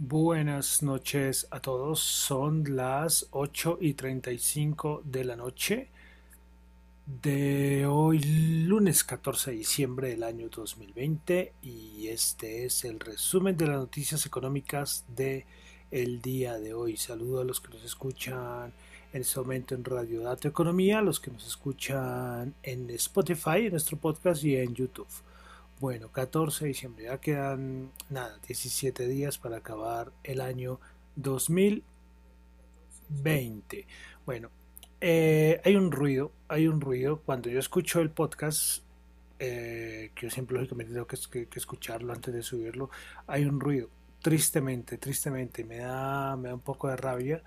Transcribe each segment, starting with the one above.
Buenas noches a todos. Son las 8 y 35 de la noche de hoy, lunes 14 de diciembre del año 2020, y este es el resumen de las noticias económicas de el día de hoy. Saludo a los que nos escuchan en este momento en Radio Dato Economía, a los que nos escuchan en Spotify, en nuestro podcast y en YouTube. Bueno, 14 de diciembre, ya quedan nada, 17 días para acabar el año 2020. Bueno, eh, hay un ruido, hay un ruido. Cuando yo escucho el podcast, eh, que yo siempre lógicamente tengo que, que, escucharlo antes de subirlo, hay un ruido. Tristemente, tristemente, me da, me da un poco de rabia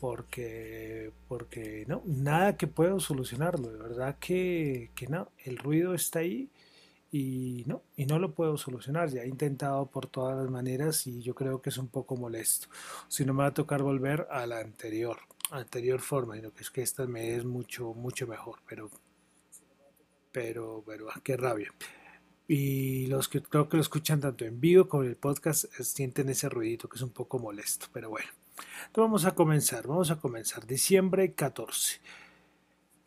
porque, porque no, nada que puedo solucionarlo. De verdad que, que no, el ruido está ahí y no, y no lo puedo solucionar. Ya he intentado por todas las maneras y yo creo que es un poco molesto. Si no me va a tocar volver a la anterior, anterior forma, sino que es que esta me es mucho, mucho mejor, pero, pero, pero, ah, qué rabia. Y los que creo que lo escuchan tanto en vivo como en el podcast eh, sienten ese ruidito que es un poco molesto, pero bueno. Entonces vamos a comenzar, vamos a comenzar. Diciembre 14.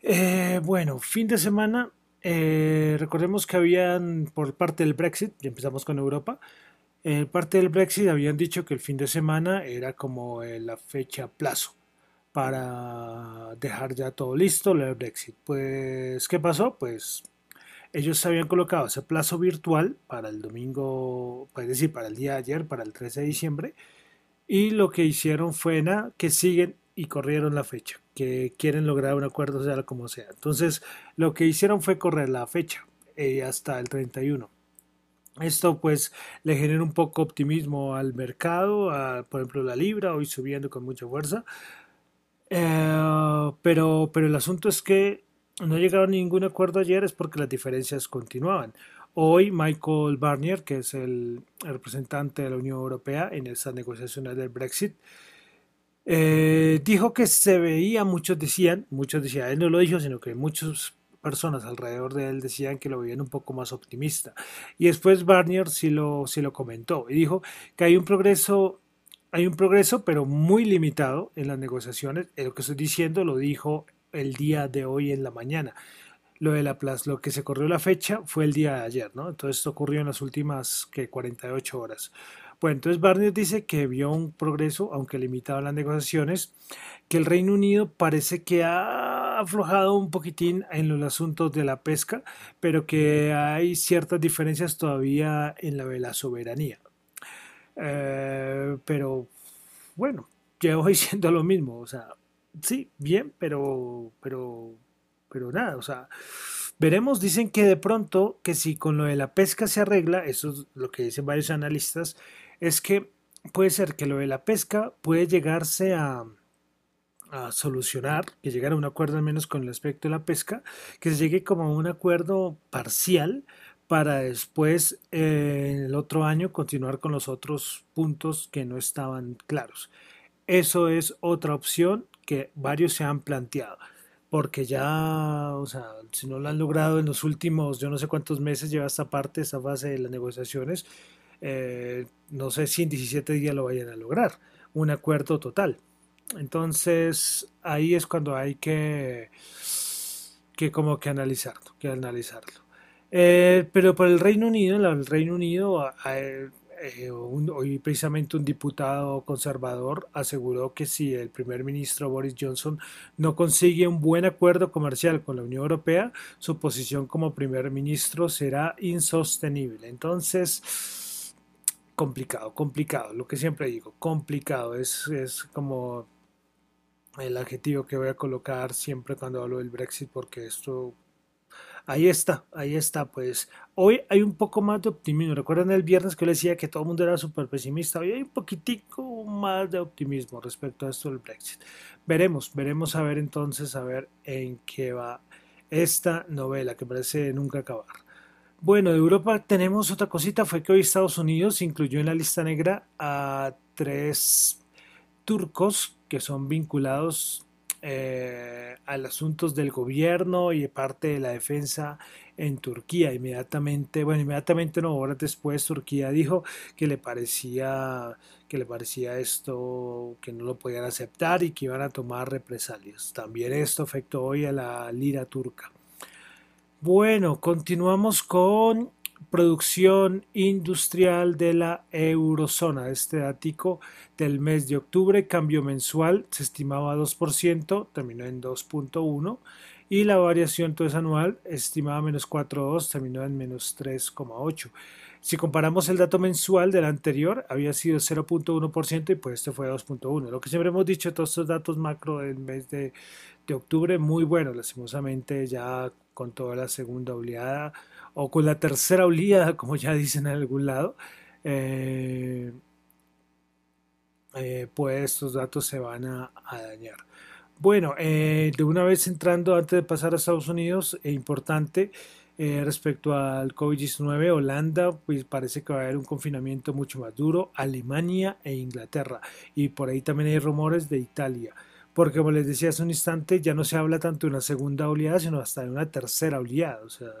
Eh, bueno, fin de semana eh, recordemos que habían, por parte del Brexit, ya empezamos con Europa, eh, parte del Brexit habían dicho que el fin de semana era como eh, la fecha plazo para dejar ya todo listo, el Brexit. Pues, ¿qué pasó? Pues ellos habían colocado ese plazo virtual para el domingo, es decir, para el día de ayer, para el 13 de diciembre, y lo que hicieron fue nada, que siguen y corrieron la fecha, que quieren lograr un acuerdo sea como sea. Entonces, lo que hicieron fue correr la fecha eh, hasta el 31. Esto pues le genera un poco optimismo al mercado, por ejemplo la libra hoy subiendo con mucha fuerza, eh, pero, pero el asunto es que no llegaron a ningún acuerdo ayer es porque las diferencias continuaban. Hoy Michael Barnier, que es el representante de la Unión Europea en esas negociaciones del Brexit, eh, dijo que se veía, muchos decían, muchos decían, él no lo dijo, sino que muchas personas alrededor de él decían que lo veían un poco más optimista. Y después Barnier sí lo, sí lo comentó y dijo que hay un progreso, hay un progreso, pero muy limitado en las negociaciones. Lo que estoy diciendo lo dijo el día de hoy en la mañana. Lo de la plaza, lo que se corrió la fecha fue el día de ayer, ¿no? Entonces esto ocurrió en las últimas que 48 horas. Bueno, entonces Barnier dice que vio un progreso, aunque limitado en las negociaciones, que el Reino Unido parece que ha aflojado un poquitín en los asuntos de la pesca, pero que hay ciertas diferencias todavía en la de la soberanía. Eh, pero bueno, llevo diciendo lo mismo, o sea, sí, bien, pero, pero, pero nada, o sea, veremos, dicen que de pronto, que si con lo de la pesca se arregla, eso es lo que dicen varios analistas, es que puede ser que lo de la pesca puede llegarse a, solucionar, que llegar a un acuerdo al menos con el aspecto de la pesca, que se llegue como a un acuerdo parcial para después eh, el otro año continuar con los otros puntos que no estaban claros. Eso es otra opción que varios se han planteado, porque ya, o sea, si no lo han logrado en los últimos, yo no sé cuántos meses lleva esta parte, esta fase de las negociaciones, eh, no sé si en 17 días lo vayan a lograr, un acuerdo total. Entonces ahí es cuando hay que, que como que analizarlo, que analizarlo. Eh, pero por el Reino Unido, el Reino Unido, eh, hoy precisamente un diputado conservador aseguró que si el primer ministro Boris Johnson no consigue un buen acuerdo comercial con la Unión Europea, su posición como primer ministro será insostenible. Entonces, complicado, complicado, lo que siempre digo, complicado, es, es como el adjetivo que voy a colocar siempre cuando hablo del Brexit, porque esto ahí está, ahí está, pues hoy hay un poco más de optimismo. Recuerden el viernes que yo les decía que todo el mundo era súper pesimista, hoy hay un poquitico más de optimismo respecto a esto del Brexit. Veremos, veremos a ver entonces, a ver en qué va esta novela que parece nunca acabar. Bueno, de Europa tenemos otra cosita, fue que hoy Estados Unidos incluyó en la lista negra a tres turcos que son vinculados eh, a los asuntos del gobierno y parte de la defensa en Turquía. Inmediatamente, bueno, inmediatamente no, horas después Turquía dijo que le parecía que le parecía esto que no lo podían aceptar y que iban a tomar represalias. También esto afectó hoy a la lira turca. Bueno, continuamos con producción industrial de la eurozona. Este dato del mes de octubre, cambio mensual, se estimaba 2%, terminó en 2.1%, y la variación entonces anual estimaba menos 4.2, terminó en menos 3.8%. Si comparamos el dato mensual del anterior, había sido 0.1% y pues este fue 2.1%. Lo que siempre hemos dicho, todos estos datos macro del mes de, de octubre, muy buenos, lastimosamente ya con toda la segunda oleada o con la tercera oleada, como ya dicen en algún lado, eh, eh, pues estos datos se van a, dañar. Bueno, eh, de una vez entrando, antes de pasar a Estados Unidos, es importante respecto al COVID-19, Holanda, pues parece que va a haber un confinamiento mucho más duro, Alemania e Inglaterra, y por ahí también hay rumores de Italia porque como les decía hace un instante, ya no se habla tanto de una segunda oleada, sino hasta de una tercera oleada. O sea,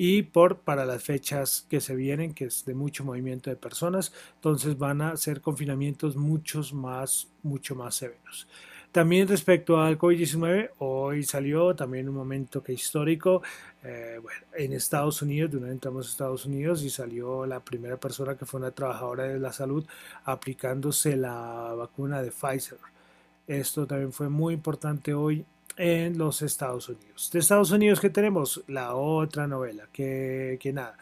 y por para las fechas que se vienen, que es de mucho movimiento de personas, entonces van a ser confinamientos muchos más, mucho más severos. También respecto al COVID-19, hoy salió también un momento que histórico, eh, bueno, en Estados Unidos, de una vez entramos a Estados Unidos y salió la primera persona que fue una trabajadora de la salud aplicándose la vacuna de Pfizer. Esto también fue muy importante hoy en los Estados Unidos. De Estados Unidos, ¿qué tenemos? La otra novela, que, que nada.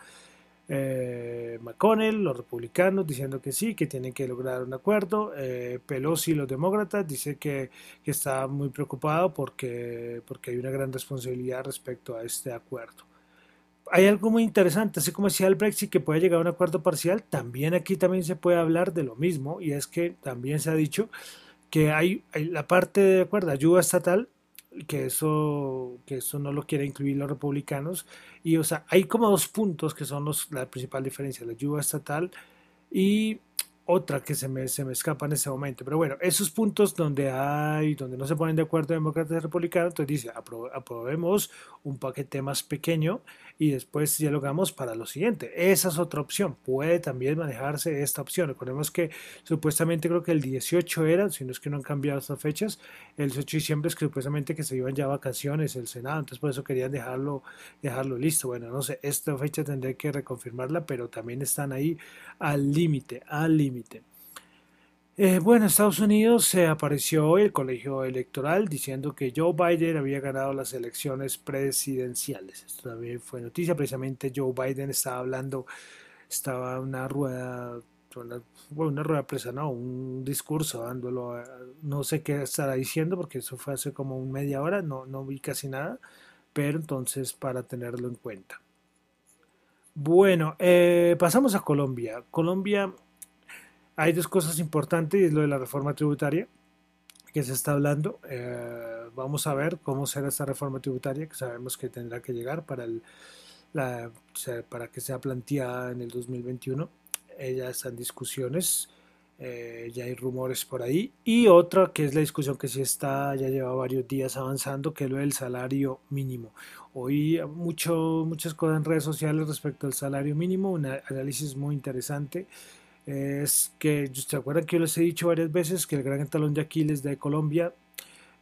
Eh, McConnell, los republicanos diciendo que sí, que tienen que lograr un acuerdo. Eh, Pelosi, los demócratas, dice que, que, está muy preocupado porque, porque hay una gran responsabilidad respecto a este acuerdo. Hay algo muy interesante, así como decía el Brexit que puede llegar a un acuerdo parcial, también aquí también se puede hablar de lo mismo y es que también se ha dicho que hay la parte de acuerdo, ayuda estatal que eso, que eso no lo quiere incluir los republicanos. Y, o sea, hay como dos puntos que son los, la principal diferencia, la ayuda estatal y otra que se me, se me escapa en ese momento. Pero bueno, esos puntos donde hay, donde no se ponen de acuerdo demócratas y republicanos, entonces dice, aprobemos un paquete más pequeño y después dialogamos para lo siguiente. Esa es otra opción. Puede también manejarse esta opción. Recordemos que supuestamente creo que el 18 era, si no es que no han cambiado estas fechas, el 18 de diciembre es que supuestamente que se iban ya vacaciones el Senado, entonces por eso querían dejarlo, dejarlo listo. Bueno, no sé, esta fecha tendré que reconfirmarla, pero también están ahí al límite, al límite. Eh, bueno, en Estados Unidos se apareció hoy el colegio electoral diciendo que Joe Biden había ganado las elecciones presidenciales. Esto también fue noticia. Precisamente Joe Biden estaba hablando, estaba una rueda, una, bueno, una rueda presa, no, un discurso dándolo. No sé qué estará diciendo porque eso fue hace como media hora, no, no vi casi nada, pero entonces para tenerlo en cuenta. Bueno, eh, pasamos a Colombia. Colombia hay dos cosas importantes y es lo de la reforma tributaria que se está hablando. Eh, vamos a ver cómo será esta reforma tributaria que sabemos que tendrá que llegar para, el, la, para que sea planteada en el 2021. Ya están discusiones, eh, ya hay rumores por ahí. Y otra que es la discusión que sí está, ya lleva varios días avanzando, que es lo del salario mínimo. Hoy mucho, muchas cosas en redes sociales respecto al salario mínimo, un análisis muy interesante es que, ¿se acuerdan que yo les he dicho varias veces que el gran talón de Aquiles de Colombia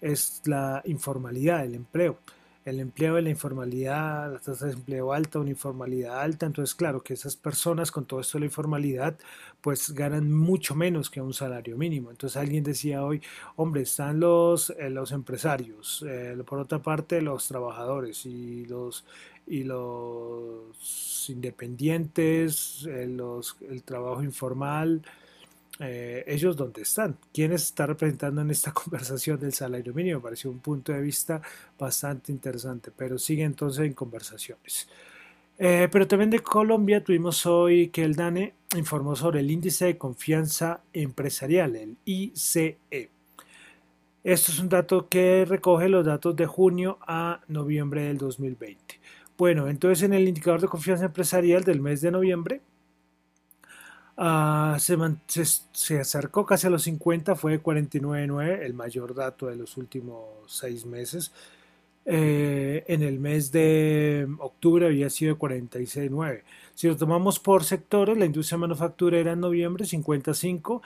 es la informalidad, el empleo? el empleo de la informalidad, la tasa de empleo alta, una informalidad alta, entonces claro que esas personas con todo esto de la informalidad pues ganan mucho menos que un salario mínimo. Entonces alguien decía hoy, hombre, están los, eh, los empresarios, eh, por otra parte los trabajadores y los, y los independientes, eh, los, el trabajo informal, eh, ellos dónde están, quién está representando en esta conversación del salario mínimo. Me pareció un punto de vista bastante interesante, pero sigue entonces en conversaciones. Eh, pero también de Colombia tuvimos hoy que el DANE informó sobre el índice de confianza empresarial, el ICE. Esto es un dato que recoge los datos de junio a noviembre del 2020. Bueno, entonces en el indicador de confianza empresarial del mes de noviembre, Ah, se, acercó casi a los 50, fue 49.9, el mayor dato de los últimos seis meses. Eh, en el mes de octubre había sido 46.9. Si lo tomamos por sectores, la industria manufacturera en noviembre 55,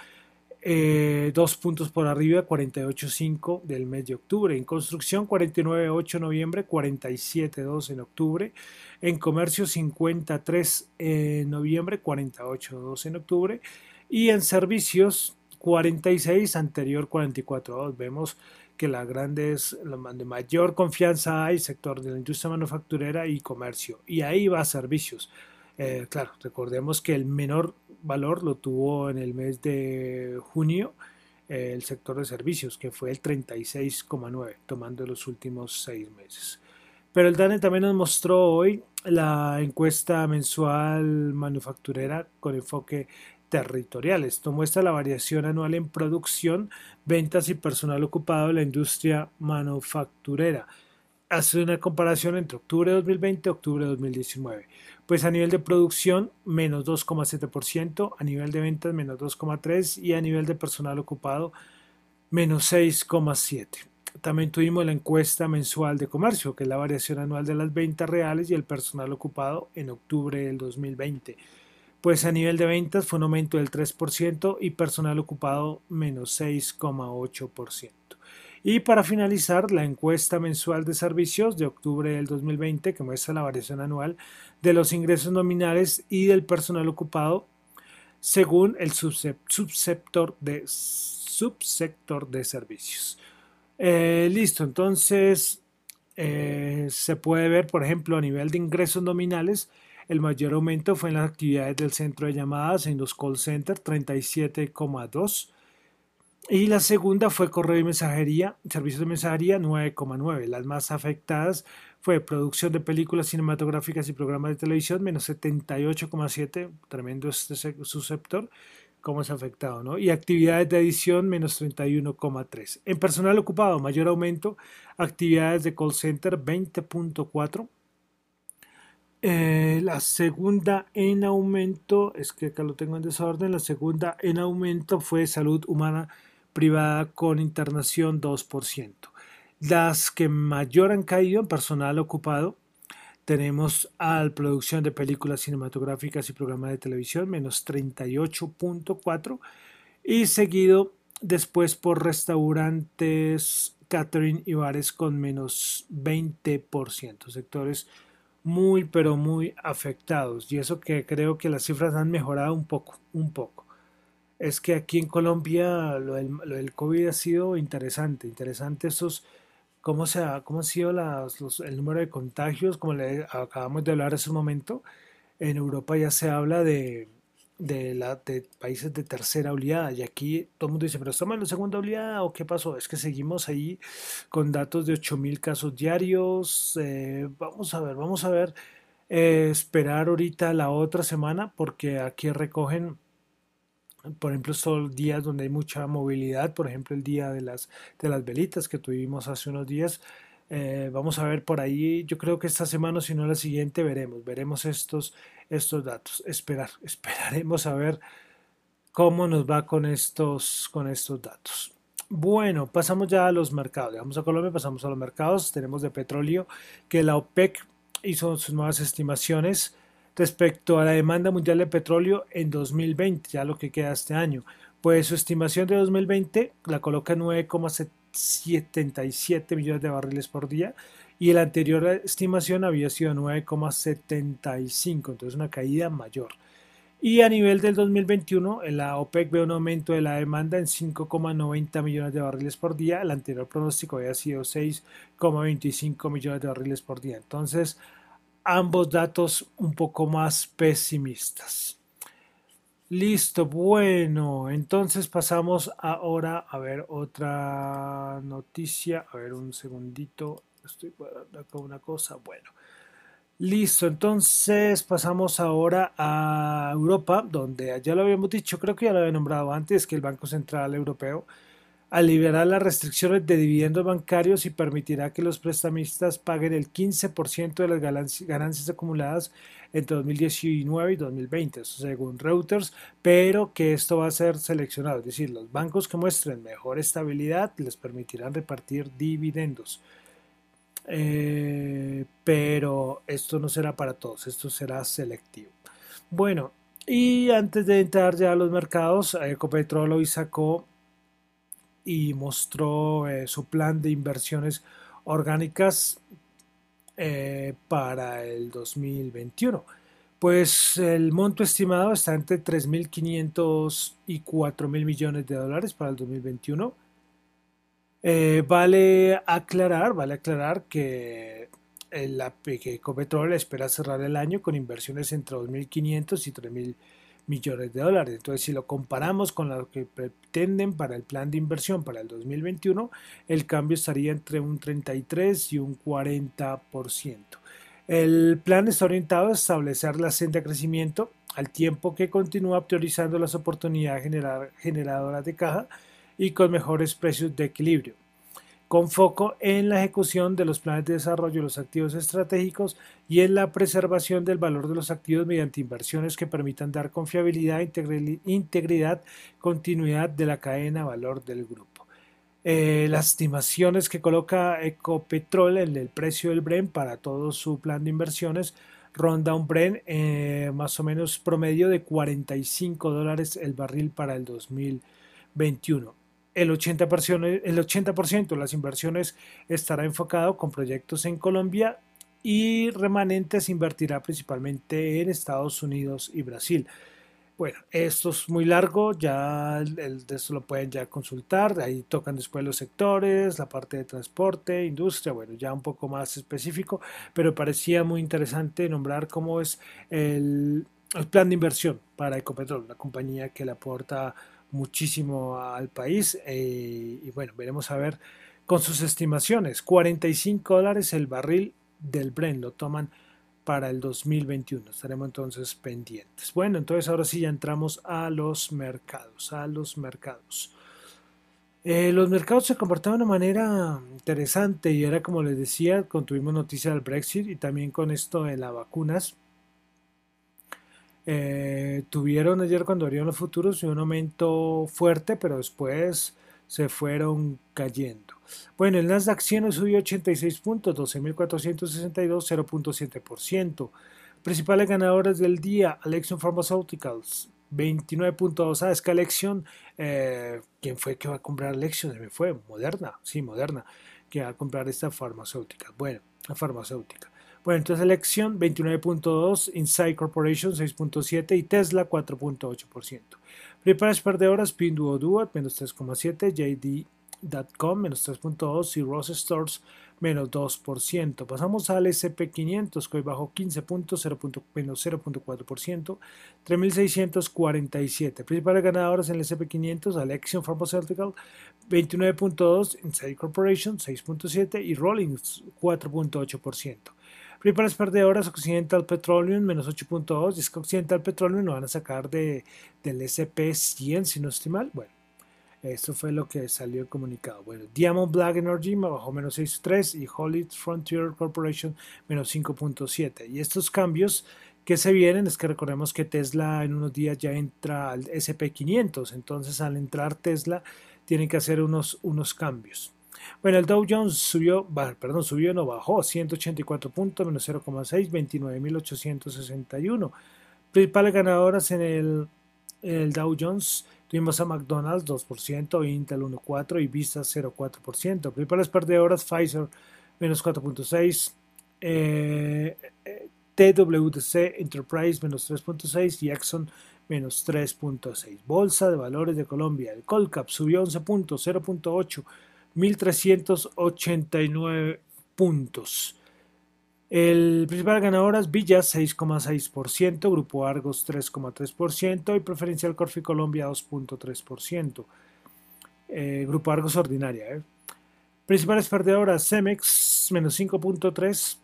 eh, dos puntos por arriba, 48.5 del mes de octubre. En construcción 49.8 en noviembre, 47.2 en octubre. En comercio 53 en noviembre, 48.2 en octubre. Y en servicios 46, anterior 44.2. Vemos que la grande es la mayor confianza hay sector de la industria manufacturera y comercio. Y ahí va servicios. Eh, claro, recordemos que el menor valor lo tuvo en el mes de junio eh, el sector de servicios, que fue el 36,9, tomando los últimos seis meses. Pero el DANE también nos mostró hoy la encuesta mensual manufacturera con enfoque territorial. Esto muestra la variación anual en producción, ventas y personal ocupado de la industria manufacturera. Hace una comparación entre octubre de 2020 y octubre de 2019. Pues a nivel de producción, menos 2,7%, a nivel de ventas, menos 2,3% y a nivel de personal ocupado, menos 6,7%. También tuvimos la encuesta mensual de comercio, que es la variación anual de las ventas reales y el personal ocupado en octubre del 2020. Pues a nivel de ventas fue un aumento del 3% y personal ocupado menos 6,8%. Y para finalizar, la encuesta mensual de servicios de octubre del 2020, que muestra la variación anual de los ingresos nominales y del personal ocupado según el subsector de, subsector de servicios. Eh, listo, entonces eh, se puede ver, por ejemplo, a nivel de ingresos nominales, el mayor aumento fue en las actividades del centro de llamadas en los call centers, 37,2 y la segunda fue correo y mensajería, servicios de mensajería 9,9. Las más afectadas fue producción de películas cinematográficas y programas de televisión, menos 78,7, tremendo este subsector, cómo es afectado, ¿no? Y actividades de edición, menos 31,3. En personal ocupado, mayor aumento, actividades de call center, 20,4. Eh, la segunda en aumento, es que acá lo tengo en desorden, la segunda en aumento fue salud humana privada con internación 2%. Las que mayor han caído en personal ocupado tenemos a producción de películas cinematográficas y programas de televisión, menos 38.4, y seguido después por restaurantes, catering y bares con menos 20%, sectores muy pero muy afectados. Y eso que creo que las cifras han mejorado un poco, un poco es que aquí en Colombia lo del, COVID ha sido interesante, interesante esos, cómo, se cómo ha sido el número de contagios, como le acabamos de hablar hace un momento, en Europa ya se habla de, de, la, de países de tercera oleada y aquí todo el mundo dice, pero estamos en la segunda oleada o qué pasó? Es que seguimos ahí con datos de 8.000 casos diarios, eh, vamos a ver, vamos a ver, eh, esperar ahorita la otra semana porque aquí recogen por ejemplo, son días donde hay mucha movilidad, por ejemplo, el día de las, de las velitas que tuvimos hace unos días. Eh, vamos a ver por ahí, yo creo que esta semana, si no la siguiente, veremos, veremos estos, estos datos. Esperar, esperaremos a ver cómo nos va con estos, con estos datos. Bueno, pasamos ya a los mercados. Vamos a Colombia, pasamos a los mercados. Tenemos de petróleo que la OPEC hizo sus nuevas estimaciones respecto a la demanda mundial de petróleo en 2020, ya lo que queda este año. Pues su estimación de 2020 la coloca en 9,77 millones de barriles por día y la anterior estimación había sido 9,75, entonces una caída mayor. Y a nivel del 2021, la OPEC ve un aumento de la demanda en 5,90 millones de barriles por día. El anterior pronóstico había sido 6,25 millones de barriles por día. Entonces, ambos datos un poco más pesimistas. Listo, bueno, entonces pasamos ahora a ver otra noticia. A ver un segundito, estoy guardando acá una cosa. Bueno, Listo, entonces pasamos ahora a Europa, donde ya lo habíamos dicho, creo que ya lo había nombrado antes, que el Banco Central Europeo al liberar las restricciones de dividendos bancarios y permitirá que los prestamistas paguen el 15% de las ganancias acumuladas entre 2019 y 2020, según Reuters, pero que esto va a ser seleccionado, es decir, los bancos que muestren mejor estabilidad les permitirán repartir dividendos. Eh, pero esto no será para todos, esto será selectivo. Bueno, y antes de entrar ya a los mercados, Ecopetrol hoy sacó y mostró eh, su plan de inversiones orgánicas eh, para el 2021. Pues el monto estimado está entre 3.500 y 4.000 millones de dólares para el 2021 eh, vale aclarar, vale aclarar que, el, que Ecopetrol espera cerrar el año con inversiones entre 2.500 y 3.000 millones de dólares. Entonces, si lo comparamos con lo que pretenden para el plan de inversión para el 2021, el cambio estaría entre un 33 y un 40%. El plan está orientado a establecer la senda de crecimiento al tiempo que continúa priorizando las oportunidades generadoras de caja y con mejores precios de equilibrio, con foco en la ejecución de los planes de desarrollo de los activos estratégicos y en la preservación del valor de los activos mediante inversiones que permitan dar confiabilidad, integridad, continuidad de la cadena valor del grupo. Eh, las estimaciones que coloca Ecopetrol en el precio del Bren para todo su plan de inversiones ronda un Bren eh, más o menos promedio de 45 dólares el barril para el 2021 el 80%, el 80 de las inversiones estará enfocado con proyectos en Colombia y remanentes invertirá principalmente en Estados Unidos y Brasil. Bueno, esto es muy largo, ya el, esto lo pueden ya consultar, ahí tocan después los sectores, la parte de transporte, industria, bueno, ya un poco más específico, pero parecía muy interesante nombrar cómo es el, el plan de inversión para Ecopetrol, la compañía que le aporta muchísimo al país eh, y bueno, veremos a ver con sus estimaciones. 45 dólares el barril del Bren lo toman para el 2021. Estaremos entonces pendientes. Bueno, entonces ahora sí ya entramos a los mercados, a los mercados. Eh, los mercados se comportaron de una manera interesante y era como les decía, tuvimos noticia del Brexit y también con esto de las vacunas eh, tuvieron ayer cuando abrieron los futuros un aumento fuerte, pero después se fueron cayendo. Bueno, el Nasdaq 100 subió 86 puntos, 12.462, 0.7%. Principales ganadoras del día, Alexion Pharmaceuticals, 29.2. Ah, es que Alexion, eh, ¿quién fue que va a comprar Alexion? Se me fue, Moderna, sí, Moderna, que va a comprar esta farmacéutica. Bueno, la farmacéutica. Bueno, entonces elección 29.2, Inside Corporation 6.7 y Tesla 4.8%. Preparas perdedoras, Pinduoduo menos 3.7, JD.com menos 3.2 y Ross Stores menos 2%. Pasamos al SP500 que hoy bajó 15 puntos, 0. menos 0.4%, 3.647. Principales ganadoras en el SP500, Alexion Pharmaceutical 29.2, Inside Corporation 6.7 y Rollins 4.8%. Principales perdedoras, Occidental Petroleum, menos 8.2. Y es que Occidental Petroleum lo van a sacar de, del SP100, si no estoy mal. Bueno, esto fue lo que salió el comunicado. Bueno, Diamond Black Energy bajó menos 6.3 y Hollywood Frontier Corporation menos 5.7. Y estos cambios que se vienen es que recordemos que Tesla en unos días ya entra al SP500. Entonces al entrar Tesla tienen que hacer unos, unos cambios. Bueno, el Dow Jones subió, perdón, subió, no bajó, 184 puntos, menos 0,6, 29.861. Principales ganadoras en el, el, Dow Jones tuvimos a McDonald's 2%, Intel 1,4% y Visa 0,4%. Principales perdedoras, Pfizer menos 4,6%, eh, TWC Enterprise menos 3.6 y Exxon menos 3.6. Bolsa de Valores de Colombia. El Colcap subió 11 puntos, 0.8, 1.389 puntos. El principal ganador es Villa 6,6%, Grupo Argos 3,3% y Preferencial Corfi Colombia 2,3%. Eh, Grupo Argos Ordinaria. Eh. Principales perdedoras Cemex menos 5.3%.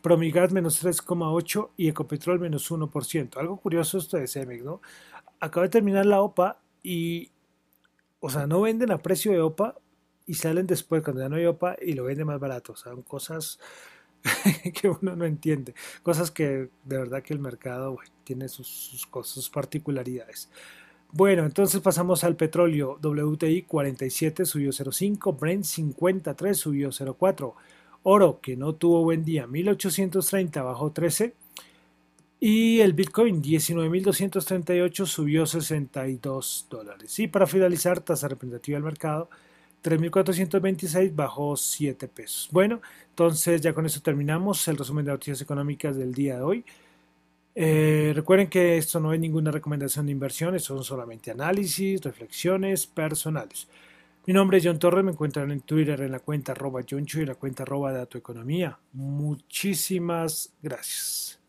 Promigas menos 3,8 y Ecopetrol menos 1%. Algo curioso esto de Cemex, ¿no? Acaba de terminar la OPA y, o sea, no venden a precio de OPA y salen después cuando ya no hay OPA y lo venden más barato. O sea, son cosas que uno no entiende. Cosas que de verdad que el mercado tiene sus, sus, cosas, sus particularidades. Bueno, entonces pasamos al petróleo. WTI 47 subió 0,5, Brent 53 subió 0,4. Oro, que no tuvo buen día, 1830 bajó 13. Y el Bitcoin 19.238 subió 62 dólares. Y para finalizar, tasa representativa del mercado 3.426 bajó 7 pesos. Bueno, entonces ya con eso terminamos el resumen de noticias económicas del día de hoy. Eh, recuerden que esto no es ninguna recomendación de inversión, son solamente análisis, reflexiones personales. Mi nombre es John Torres, me encuentran en Twitter en la cuenta arroba John y la cuenta arroba Dato Economía. Muchísimas gracias.